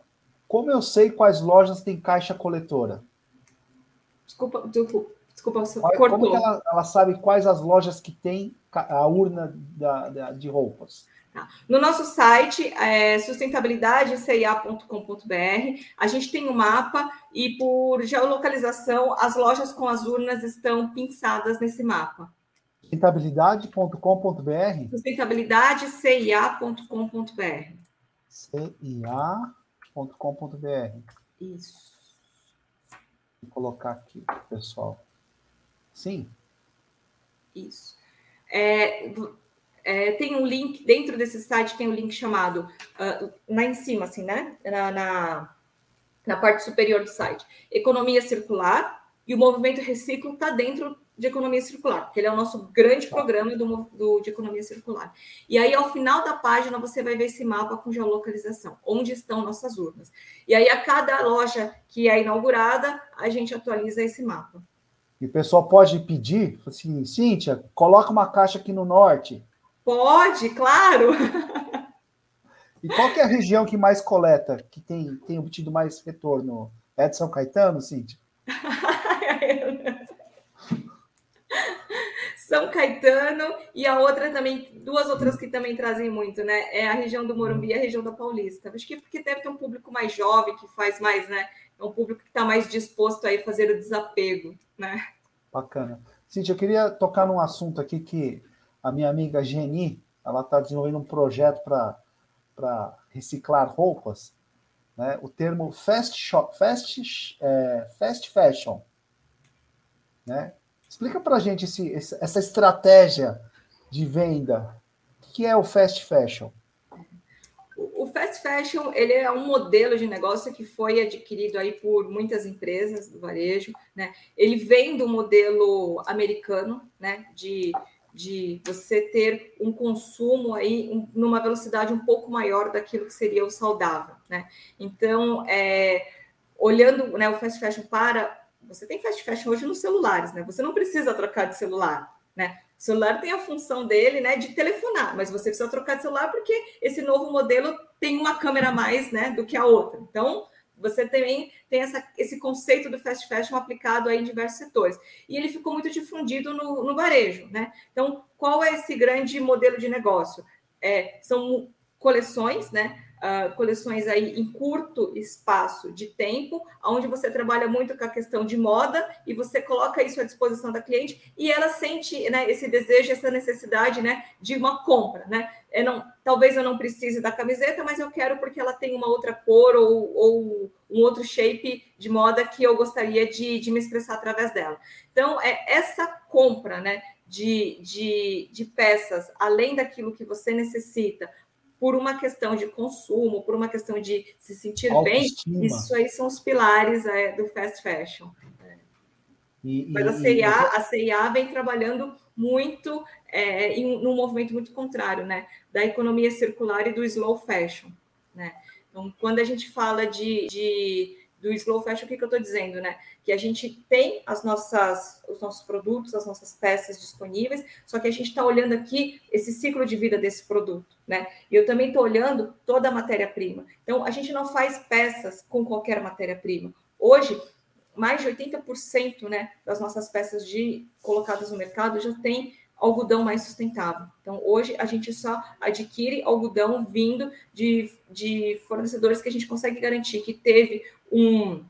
Como eu sei quais lojas têm caixa coletora? Desculpa, desculpa. Desculpa, cortou. Como ela, ela, sabe quais as lojas que tem a urna da, da, de roupas? Tá. No nosso site, é, sustentabilidadecia.com.br, a gente tem um mapa e por geolocalização, as lojas com as urnas estão pinçadas nesse mapa. Sustentabilidade.com.br? Sustentabilidadecia.com.br. cia.com.br. Isso. Vou colocar aqui, pessoal. Sim. Isso. É, é, tem um link, dentro desse site tem um link chamado, uh, lá em cima, assim, né? Na, na, na, parte superior do site. Economia circular, e o movimento Reciclo está dentro de economia circular, porque ele é o nosso grande programa do, do, de economia circular. E aí, ao final da página, você vai ver esse mapa com geolocalização, onde estão nossas urnas. E aí, a cada loja que é inaugurada, a gente atualiza esse mapa. E o pessoal pode pedir, assim, Cíntia, coloca uma caixa aqui no norte. Pode, claro. E qual é a região que mais coleta, que tem, tem obtido mais retorno? É de São Caetano, Cíntia? São Caetano e a outra também, duas outras que também trazem muito, né? É a região do Morumbi e a região da Paulista. Acho que porque deve ter um público mais jovem que faz mais, né? É um público que está mais disposto a fazer o desapego, né? Bacana. Cíntia, eu queria tocar num assunto aqui que a minha amiga Geni, ela está desenvolvendo um projeto para reciclar roupas, né? O termo fast, shop, fast, é, fast fashion, né? Explica para a gente esse, essa estratégia de venda. O que é o fast fashion? Fast fashion ele é um modelo de negócio que foi adquirido aí por muitas empresas do varejo, né? Ele vem do modelo americano, né? De, de você ter um consumo aí um, numa velocidade um pouco maior daquilo que seria o saudável, né? Então, é, olhando né, o fast fashion para você tem fast fashion hoje nos celulares, né? Você não precisa trocar de celular, né? O celular tem a função dele, né, de telefonar, mas você precisa trocar de celular porque esse novo modelo tem uma câmera a mais, né, do que a outra. Então, você também tem essa, esse conceito do fast fashion aplicado aí em diversos setores. E ele ficou muito difundido no, no varejo, né? Então, qual é esse grande modelo de negócio? É, são coleções, né? Uh, coleções aí em curto espaço de tempo, onde você trabalha muito com a questão de moda e você coloca isso à disposição da cliente e ela sente né, esse desejo, essa necessidade né, de uma compra. Né? Eu não, talvez eu não precise da camiseta, mas eu quero porque ela tem uma outra cor ou, ou um outro shape de moda que eu gostaria de, de me expressar através dela. Então, é essa compra né, de, de, de peças, além daquilo que você necessita, por uma questão de consumo, por uma questão de se sentir Autoestima. bem, isso aí são os pilares é, do fast fashion. E, Mas a CIA, a CIA vem trabalhando muito é, em num movimento muito contrário, né? Da economia circular e do slow fashion, né? Então, quando a gente fala de, de do slow fashion, o que, que eu estou dizendo, né? Que a gente tem as nossas, os nossos produtos, as nossas peças disponíveis, só que a gente está olhando aqui esse ciclo de vida desse produto, né? E eu também estou olhando toda a matéria-prima. Então, a gente não faz peças com qualquer matéria-prima. Hoje, mais de 80% né, das nossas peças de colocadas no mercado já tem algodão mais sustentável. Então, hoje a gente só adquire algodão vindo de, de fornecedores que a gente consegue garantir que teve um,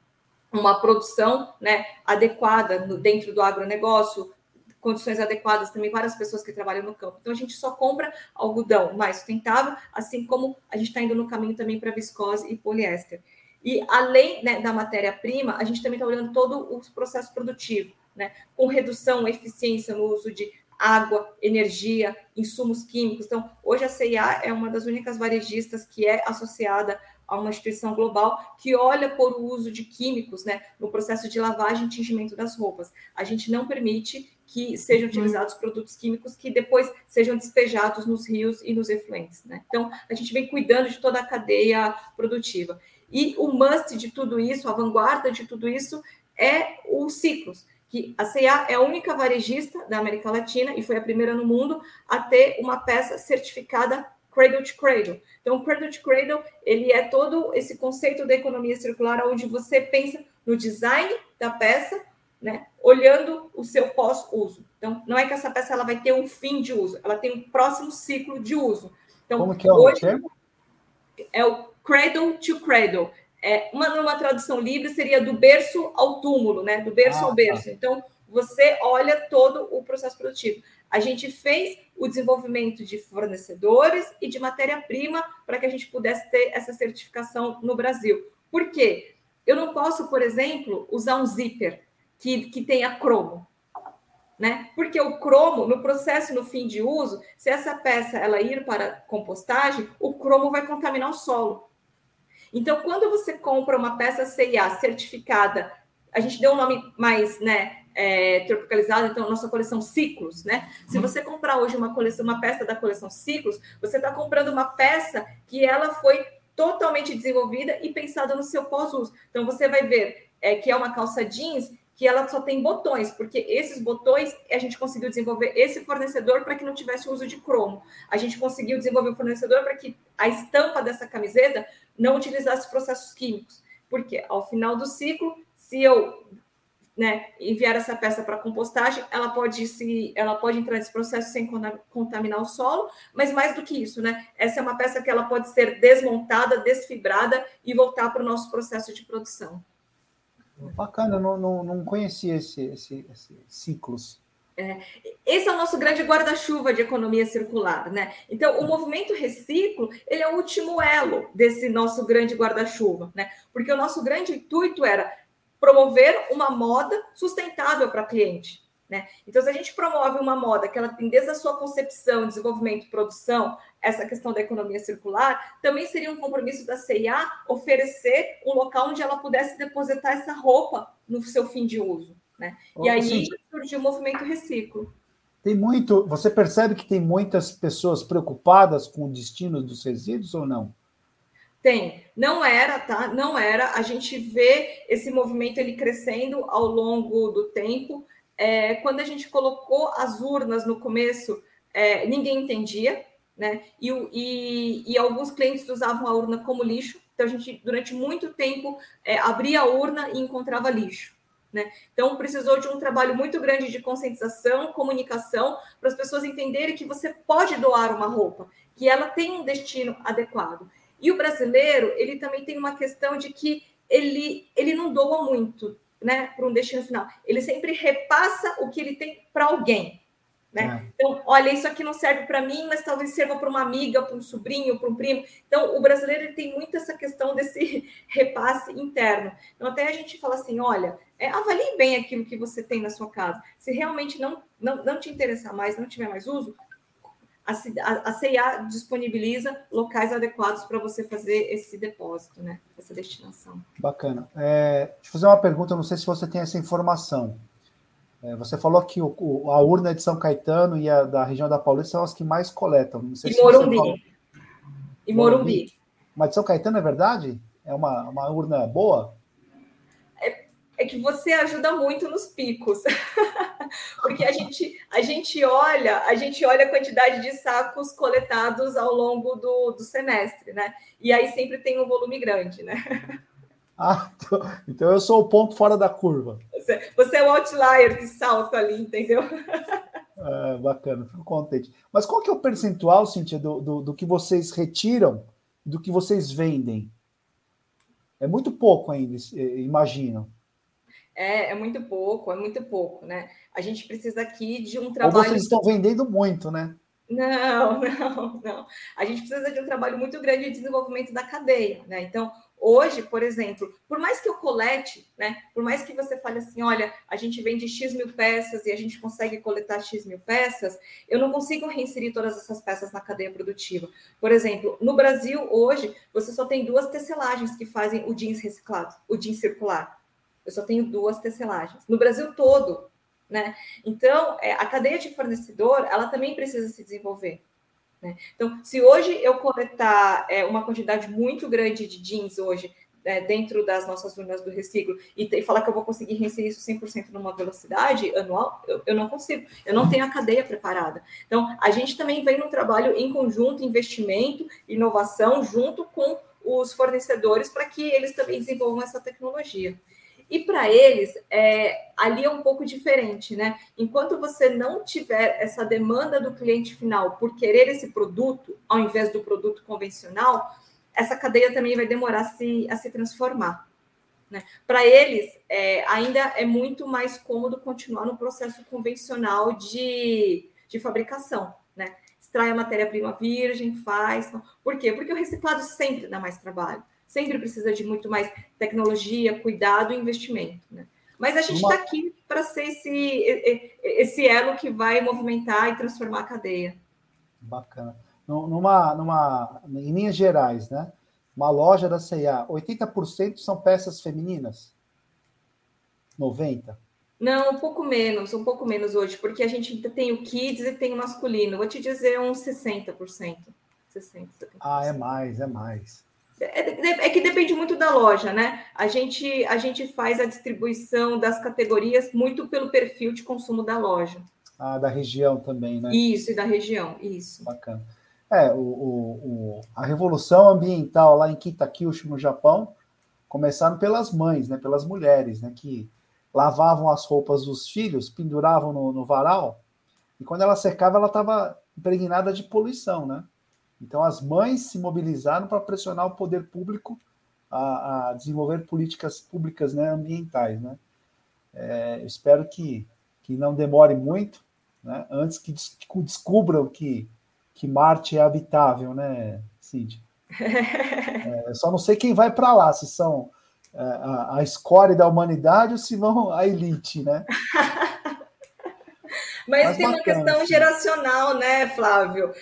uma produção né, adequada no, dentro do agronegócio, condições adequadas também para as pessoas que trabalham no campo. Então, a gente só compra algodão mais sustentável, assim como a gente está indo no caminho também para viscose e poliéster. E além né, da matéria-prima, a gente também está olhando todo o processo produtivo, né, com redução, eficiência no uso de água, energia, insumos químicos. Então, hoje a CIA é uma das únicas varejistas que é associada a uma instituição global que olha por o uso de químicos né, no processo de lavagem e tingimento das roupas. A gente não permite que sejam uhum. utilizados produtos químicos que depois sejam despejados nos rios e nos efluentes. Né? Então, a gente vem cuidando de toda a cadeia produtiva. E o must de tudo isso, a vanguarda de tudo isso, é os ciclos que a C&A é a única varejista da América Latina e foi a primeira no mundo a ter uma peça certificada Cradle to Cradle. Então, o Cradle to Cradle, ele é todo esse conceito da economia circular, onde você pensa no design da peça, né, olhando o seu pós-uso. Então, não é que essa peça ela vai ter um fim de uso, ela tem um próximo ciclo de uso. Então, Como que é o hoje, termo? É o Cradle to Cradle. É, uma, uma tradução livre seria do berço ao túmulo, né? Do berço ah, ao berço. Tá. Então, você olha todo o processo produtivo. A gente fez o desenvolvimento de fornecedores e de matéria-prima para que a gente pudesse ter essa certificação no Brasil. Por quê? Eu não posso, por exemplo, usar um zíper que, que tenha cromo. Né? Porque o cromo, no processo, no fim de uso, se essa peça ela ir para compostagem, o cromo vai contaminar o solo. Então, quando você compra uma peça CIA certificada, a gente deu um nome mais né, é, tropicalizado, então nossa coleção Ciclos, né? Se uhum. você comprar hoje uma coleção, uma peça da coleção Ciclos, você está comprando uma peça que ela foi totalmente desenvolvida e pensada no seu pós-uso. Então você vai ver é, que é uma calça jeans que ela só tem botões, porque esses botões a gente conseguiu desenvolver esse fornecedor para que não tivesse uso de cromo. A gente conseguiu desenvolver o fornecedor para que a estampa dessa camiseta não utilizasse processos químicos. Porque ao final do ciclo, se eu né, enviar essa peça para compostagem, ela pode se, ela pode entrar nesse processo sem contaminar o solo, mas mais do que isso, né? Essa é uma peça que ela pode ser desmontada, desfibrada e voltar para o nosso processo de produção. Bacana, não, não, não conhecia esse, esse, esse ciclos. É, esse é o nosso grande guarda-chuva de economia circular, né? Então, o movimento reciclo, ele é o último elo desse nosso grande guarda-chuva, né? Porque o nosso grande intuito era promover uma moda sustentável para cliente. Né? Então, se a gente promove uma moda que ela tem desde a sua concepção, desenvolvimento, produção, essa questão da economia circular, também seria um compromisso da CIA oferecer um local onde ela pudesse depositar essa roupa no seu fim de uso. Né? e aí surgiu o movimento reciclo. Tem muito. Você percebe que tem muitas pessoas preocupadas com o destino dos resíduos ou não? Tem. Não era, tá? Não era. A gente vê esse movimento ele crescendo ao longo do tempo. É, quando a gente colocou as urnas no começo, é, ninguém entendia, né? E, e, e, alguns clientes usavam a urna como lixo. Então, a gente, durante muito tempo, é, abria a urna e encontrava lixo. Né? Então, precisou de um trabalho muito grande de conscientização, comunicação, para as pessoas entenderem que você pode doar uma roupa, que ela tem um destino adequado. E o brasileiro, ele também tem uma questão de que ele, ele não doa muito né, para um destino final. Ele sempre repassa o que ele tem para alguém. Né? É. Então, olha, isso aqui não serve para mim, mas talvez sirva para uma amiga, para um sobrinho, para um primo. Então, o brasileiro ele tem muito essa questão desse repasse interno. Então, até a gente fala assim: olha, é, avalie bem aquilo que você tem na sua casa. Se realmente não, não, não te interessar mais, não tiver mais uso, a, a CIA disponibiliza locais adequados para você fazer esse depósito, né? Essa destinação. Bacana. É, deixa eu fazer uma pergunta, não sei se você tem essa informação. É, você falou que o, o, a urna de São Caetano e a da região da Paulista são as que mais coletam. Não sei e se Morumbi. Falou... E Morumbi. Mas de São Caetano é verdade? É uma, uma urna boa? é que você ajuda muito nos picos. Porque a gente, a gente olha, a gente olha a quantidade de sacos coletados ao longo do, do semestre, né? E aí sempre tem um volume grande, né? Ah, então, eu sou o ponto fora da curva. Você, você é o outlier que salta ali, entendeu? É, bacana, fico contente. Mas qual que é o percentual, Cintia, do, do, do que vocês retiram do que vocês vendem? É muito pouco ainda, imagino. É, é muito pouco, é muito pouco, né? A gente precisa aqui de um trabalho. Ou vocês estão vendendo muito, né? Não, não, não. A gente precisa de um trabalho muito grande de desenvolvimento da cadeia, né? Então, hoje, por exemplo, por mais que eu colete, né? Por mais que você fale assim, olha, a gente vende X mil peças e a gente consegue coletar X mil peças, eu não consigo reinserir todas essas peças na cadeia produtiva. Por exemplo, no Brasil, hoje, você só tem duas tecelagens que fazem o jeans reciclado, o jeans circular eu só tenho duas tecelagens. No Brasil todo, né? Então, é, a cadeia de fornecedor, ela também precisa se desenvolver. Né? Então, se hoje eu coletar é, uma quantidade muito grande de jeans hoje é, dentro das nossas urnas do reciclo e, e, falar que eu vou conseguir reinserir isso 100% numa velocidade anual, eu, eu, não consigo. Eu não tenho a cadeia preparada. Então, a gente também vem no trabalho em conjunto, investimento, inovação, junto com os fornecedores para que eles também desenvolvam essa tecnologia. E para eles, é, ali é um pouco diferente, né? Enquanto você não tiver essa demanda do cliente final por querer esse produto, ao invés do produto convencional, essa cadeia também vai demorar a se, a se transformar. Né? Para eles, é, ainda é muito mais cômodo continuar no processo convencional de, de fabricação, né? Extrai a matéria-prima virgem, faz. Por quê? Porque o reciclado sempre dá mais trabalho sempre precisa de muito mais tecnologia, cuidado e investimento. Né? Mas a gente está aqui para ser esse, esse elo que vai movimentar e transformar a cadeia. Bacana. Numa, numa, em linhas gerais, né? Uma loja da CIA, 80% são peças femininas? 90%? Não, um pouco menos, um pouco menos hoje, porque a gente tem o kids e tem o masculino. Vou te dizer uns 60%. 60%, 70%. Ah, é mais, é mais. É, é, que depende muito da loja, né? A gente, a gente faz a distribuição das categorias muito pelo perfil de consumo da loja. Ah, da região também, né? Isso, e da região, isso. Bacana. É, o, o, o a revolução ambiental lá em Kitakyushu, no Japão, começaram pelas mães, né? Pelas mulheres, né? Que lavavam as roupas dos filhos, penduravam no, no varal, e quando ela secava, ela estava impregnada de poluição, né? Então, as mães se mobilizaram para pressionar o poder público a, a desenvolver políticas públicas né, ambientais. Né? É, espero que, que não demore muito, né, antes que descubram que, que Marte é habitável, né, Cid? É, só não sei quem vai para lá, se são a, a escória da humanidade ou se vão a elite, né? Mas, Mas tem bacana, uma questão sim. geracional, né, Flávio?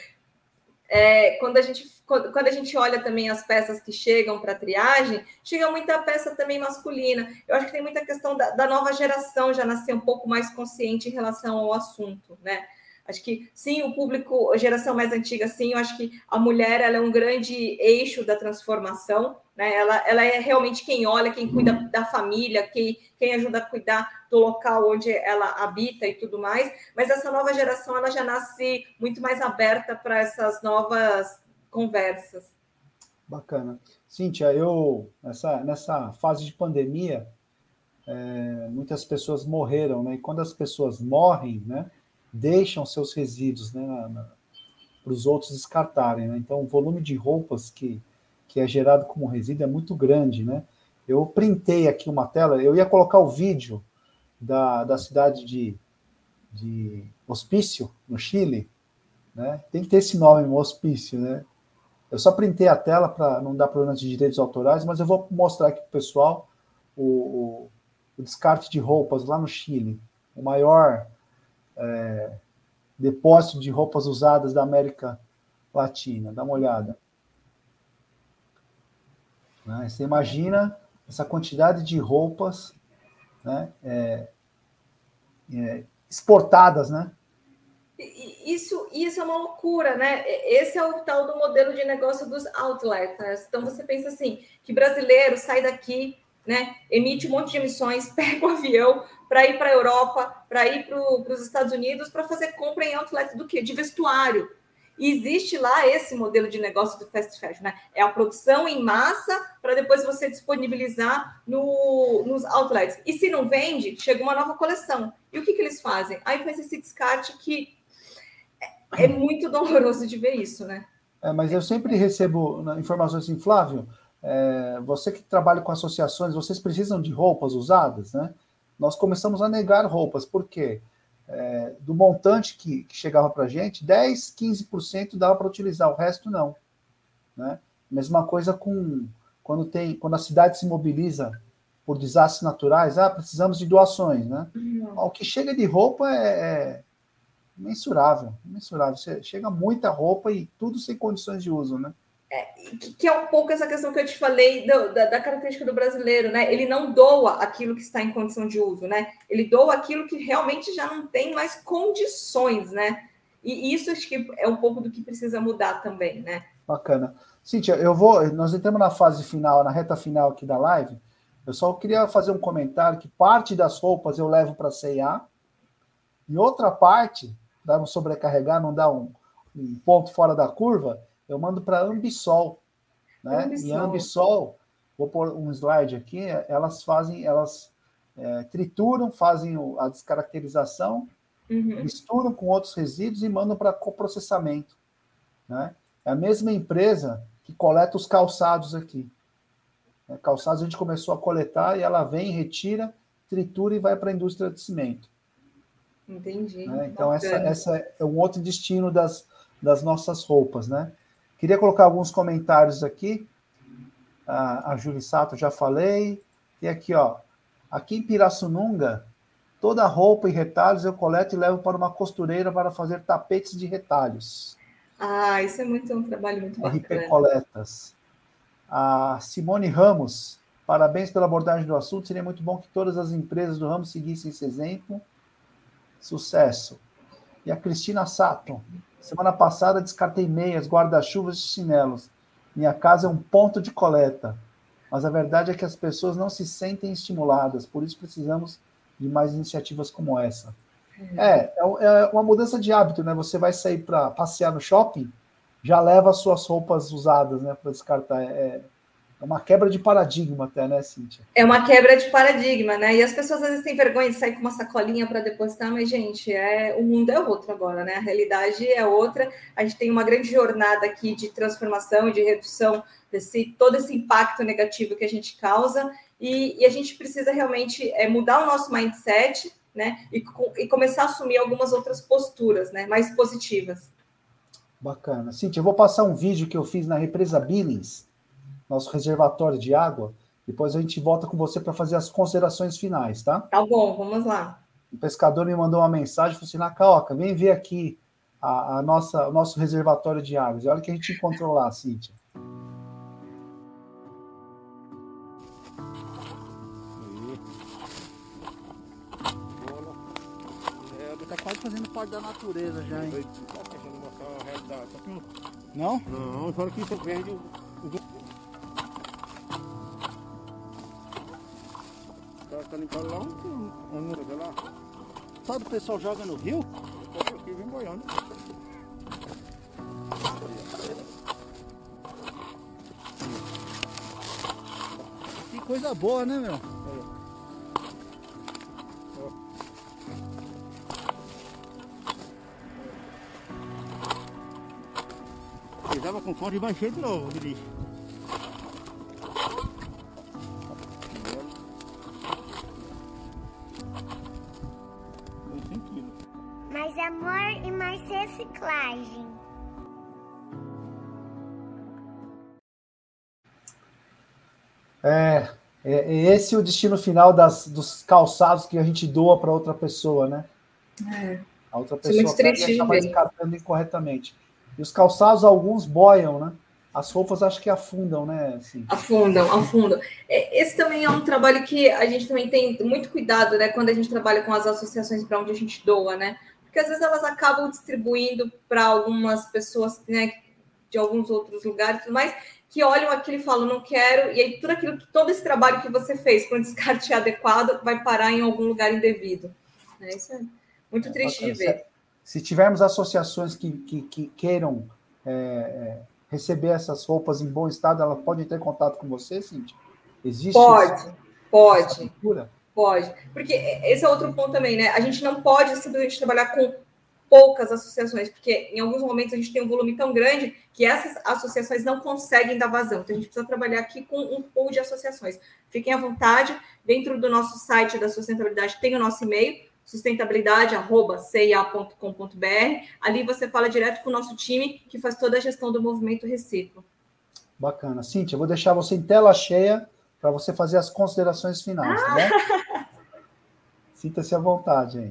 É, quando, a gente, quando a gente olha também as peças que chegam para triagem, chega muita peça também masculina. Eu acho que tem muita questão da, da nova geração já nascer um pouco mais consciente em relação ao assunto, né? Acho que sim, o público, a geração mais antiga, sim, eu acho que a mulher ela é um grande eixo da transformação, né? Ela, ela é realmente quem olha, quem cuida da família, quem, quem ajuda a cuidar do local onde ela habita e tudo mais. Mas essa nova geração ela já nasce muito mais aberta para essas novas conversas. Bacana. Cíntia, eu nessa, nessa fase de pandemia, é, muitas pessoas morreram, né? E quando as pessoas morrem, né? deixam seus resíduos né, para os outros descartarem. Né? Então, o volume de roupas que, que é gerado como resíduo é muito grande. Né? Eu printei aqui uma tela, eu ia colocar o vídeo da, da cidade de, de Hospício, no Chile. Né? Tem que ter esse nome, Hospício. Né? Eu só printei a tela para não dar problemas de direitos autorais, mas eu vou mostrar aqui para o pessoal o, o descarte de roupas lá no Chile. O maior é, depósito de roupas usadas da América Latina. Dá uma olhada. Né? Você imagina essa quantidade de roupas né? É, é, exportadas, né? Isso, isso é uma loucura, né? Esse é o tal do modelo de negócio dos outlets. Então você pensa assim, que brasileiro sai daqui, né? Emite um monte de emissões, pega o avião para ir para a Europa, para ir para os Estados Unidos, para fazer compra em outlet do quê? De vestuário. Existe lá esse modelo de negócio do fast fashion, né? É a produção em massa para depois você disponibilizar no, nos outlets. E se não vende, chega uma nova coleção. E o que, que eles fazem? Aí faz esse descarte que é, é muito doloroso de ver isso, né? É, mas eu sempre recebo informações assim, Flávio, é, você que trabalha com associações, vocês precisam de roupas usadas, né? Nós começamos a negar roupas, por quê? É, do montante que, que chegava para a gente, 10, 15% dava para utilizar, o resto não. Né? Mesma coisa com quando tem quando a cidade se mobiliza por desastres naturais, ah, precisamos de doações, né? Uhum. O que chega de roupa é, é mensurável, mensurável. Chega muita roupa e tudo sem condições de uso, né? É, que é um pouco essa questão que eu te falei do, da, da, característica do brasileiro, né? Ele não doa aquilo que está em condição de uso, né? Ele doa aquilo que realmente já não tem mais condições, né? E isso acho que é um pouco do que precisa mudar também, né? Bacana. Cíntia, eu vou. Nós entramos na fase final, na reta final aqui da live. Eu só queria fazer um comentário que parte das roupas eu levo para CIA e outra parte, para não sobrecarregar, não dar um, um ponto fora da curva, eu mando para Ambisol. Né? Ambisol. E a Ambisol, vou pôr um slide aqui, elas fazem, elas é, trituram, fazem a descaracterização, uhum. misturam com outros resíduos e mandam para coprocessamento. Né? É a mesma empresa que coleta os calçados aqui. É, calçados a gente começou a coletar e ela vem, retira, tritura e vai para a indústria de cimento. Entendi. Né? Então, essa, essa é um outro destino das, das nossas roupas, né? Queria colocar alguns comentários aqui. A, a Júlia Sato já falei. E aqui, ó. Aqui em Pirassununga, toda roupa e retalhos eu coleto e levo para uma costureira para fazer tapetes de retalhos. Ah, isso é muito um trabalho muito bacana. RP Coletas. A Simone Ramos, parabéns pela abordagem do assunto. Seria muito bom que todas as empresas do ramo seguissem esse exemplo. Sucesso. E a Cristina Sato, Semana passada descartei meias, guarda-chuvas e chinelos. Minha casa é um ponto de coleta. Mas a verdade é que as pessoas não se sentem estimuladas, por isso precisamos de mais iniciativas como essa. É, é, é uma mudança de hábito, né? Você vai sair para passear no shopping, já leva as suas roupas usadas, né, para descartar. É, é uma quebra de paradigma até, né, Cíntia? É uma quebra de paradigma, né? E as pessoas às vezes têm vergonha de sair com uma sacolinha para depositar, mas, gente, é, o mundo é outro agora, né? A realidade é outra. A gente tem uma grande jornada aqui de transformação e de redução desse todo esse impacto negativo que a gente causa, e, e a gente precisa realmente é, mudar o nosso mindset, né? E, e começar a assumir algumas outras posturas, né? Mais positivas. Bacana. Cíntia, eu vou passar um vídeo que eu fiz na represa Billings nosso reservatório de água, Depois a gente volta com você para fazer as considerações finais, tá? Tá bom, vamos lá. O pescador me mandou uma mensagem, falou assim, Nacaoca, vem ver aqui a, a, nossa, o nosso reservatório de águas. E olha o que a gente encontrou lá, Cíntia. Tá quase fazendo parte da natureza já, hein? Não? Não, só que isso verde. Tá limpando lá um muro lá. Sabe o pessoal joga no rio? Eu aqui vem boiando. Que coisa boa, né, meu? Pisava com fome e baixei de novo de reciclagem. É, é, é esse o destino final das, dos calçados que a gente doa para outra pessoa, né? É. A outra é pessoa acaba descartando incorretamente. E os calçados, alguns boiam, né? As roupas acho que afundam, né? Assim. Afundam, afundam. É, Esse também é um trabalho que a gente também tem muito cuidado, né? Quando a gente trabalha com as associações para onde a gente doa, né? Porque às vezes elas acabam distribuindo para algumas pessoas, né? De alguns outros lugares, e tudo mais, que olham aquilo e falam, não quero, e aí tudo aquilo, todo esse trabalho que você fez para um descarte adequado vai parar em algum lugar indevido. É, isso é muito triste de bacana. ver. Se tivermos associações que, que, que queiram é, é, receber essas roupas em bom estado, ela pode entrar em contato com você, Cintia? Existe Pode, essa pode. cultura? Pode, porque esse é outro ponto também, né? A gente não pode simplesmente trabalhar com poucas associações, porque em alguns momentos a gente tem um volume tão grande que essas associações não conseguem dar vazão. Então a gente precisa trabalhar aqui com um pool de associações. Fiquem à vontade, dentro do nosso site da sustentabilidade tem o nosso e-mail, sustentabilidade@cia.com.br. Ali você fala direto com o nosso time que faz toda a gestão do movimento Reciclo. Bacana. Cíntia, vou deixar você em tela cheia para você fazer as considerações finais, tá bom? Sinta-se à vontade aí.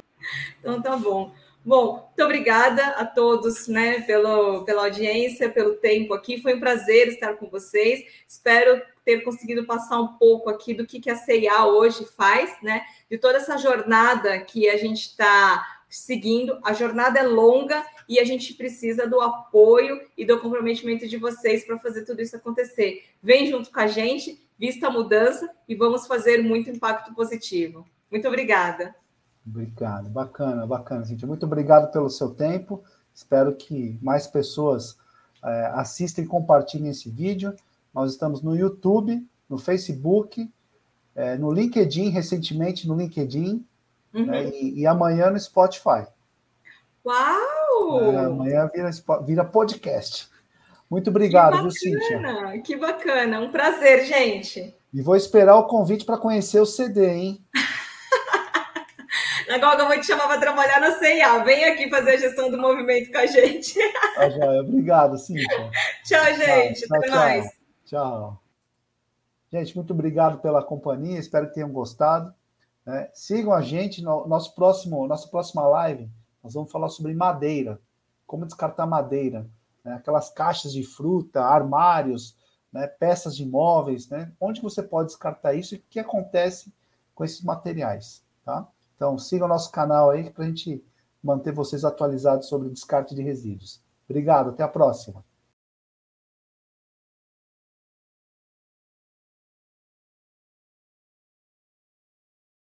Então tá bom. Bom, muito obrigada a todos, né, pelo, pela audiência, pelo tempo aqui. Foi um prazer estar com vocês. Espero ter conseguido passar um pouco aqui do que, que a CIA hoje faz, né? De toda essa jornada que a gente está seguindo. A jornada é longa e a gente precisa do apoio e do comprometimento de vocês para fazer tudo isso acontecer. Vem junto com a gente, vista a mudança e vamos fazer muito impacto positivo. Muito obrigada. Obrigado, bacana, bacana, Cíntia. Muito obrigado pelo seu tempo. Espero que mais pessoas é, assistam e compartilhem esse vídeo. Nós estamos no YouTube, no Facebook, é, no LinkedIn, recentemente no LinkedIn, Uhum. né, e, e amanhã no Spotify. Uau! É, amanhã vira, vira podcast. Muito obrigado, viu, Cíntia? que bacana. Um prazer, gente. E vou esperar o convite para conhecer o CD, hein? Agora eu vou te chamar para trabalhar na CIA. Vem aqui fazer a gestão do movimento com a gente. Tá joia. Obrigado, Cíntia. Tchau, gente. Tchau, Até tchau. mais. Tchau. Gente, muito obrigado pela companhia. Espero que tenham gostado. né? Sigam a gente no nosso próximo, nossa próxima live. Nós vamos falar sobre madeira, como descartar madeira, né? aquelas caixas de fruta, armários, né? peças de móveis, né? Onde você pode descartar isso e o que acontece com esses materiais, tá? Então sigam o nosso canal aí para a gente manter vocês atualizados sobre descarte de resíduos. Obrigado, até a próxima.